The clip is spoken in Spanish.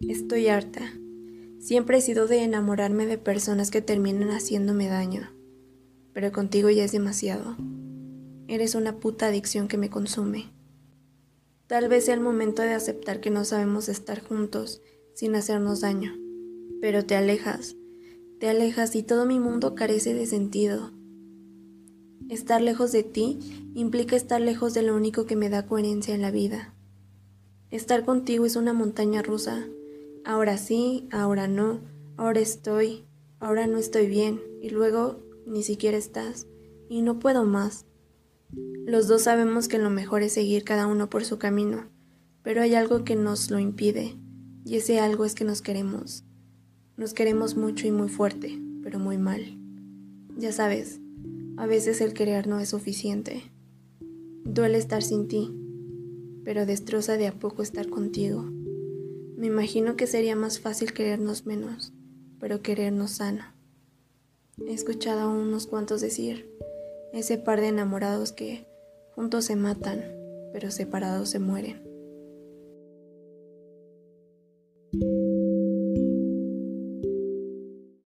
Estoy harta. Siempre he sido de enamorarme de personas que terminan haciéndome daño. Pero contigo ya es demasiado. Eres una puta adicción que me consume. Tal vez sea el momento de aceptar que no sabemos estar juntos sin hacernos daño. Pero te alejas, te alejas y todo mi mundo carece de sentido. Estar lejos de ti implica estar lejos de lo único que me da coherencia en la vida. Estar contigo es una montaña rusa ahora sí, ahora no, ahora estoy, ahora no estoy bien, y luego ni siquiera estás, y no puedo más. Los dos sabemos que lo mejor es seguir cada uno por su camino, pero hay algo que nos lo impide, y ese algo es que nos queremos. Nos queremos mucho y muy fuerte, pero muy mal. Ya sabes, a veces el querer no es suficiente. Duele estar sin ti, pero destroza de a poco estar contigo. Me imagino que sería más fácil querernos menos, pero querernos sano. He escuchado a unos cuantos decir, ese par de enamorados que juntos se matan, pero separados se mueren.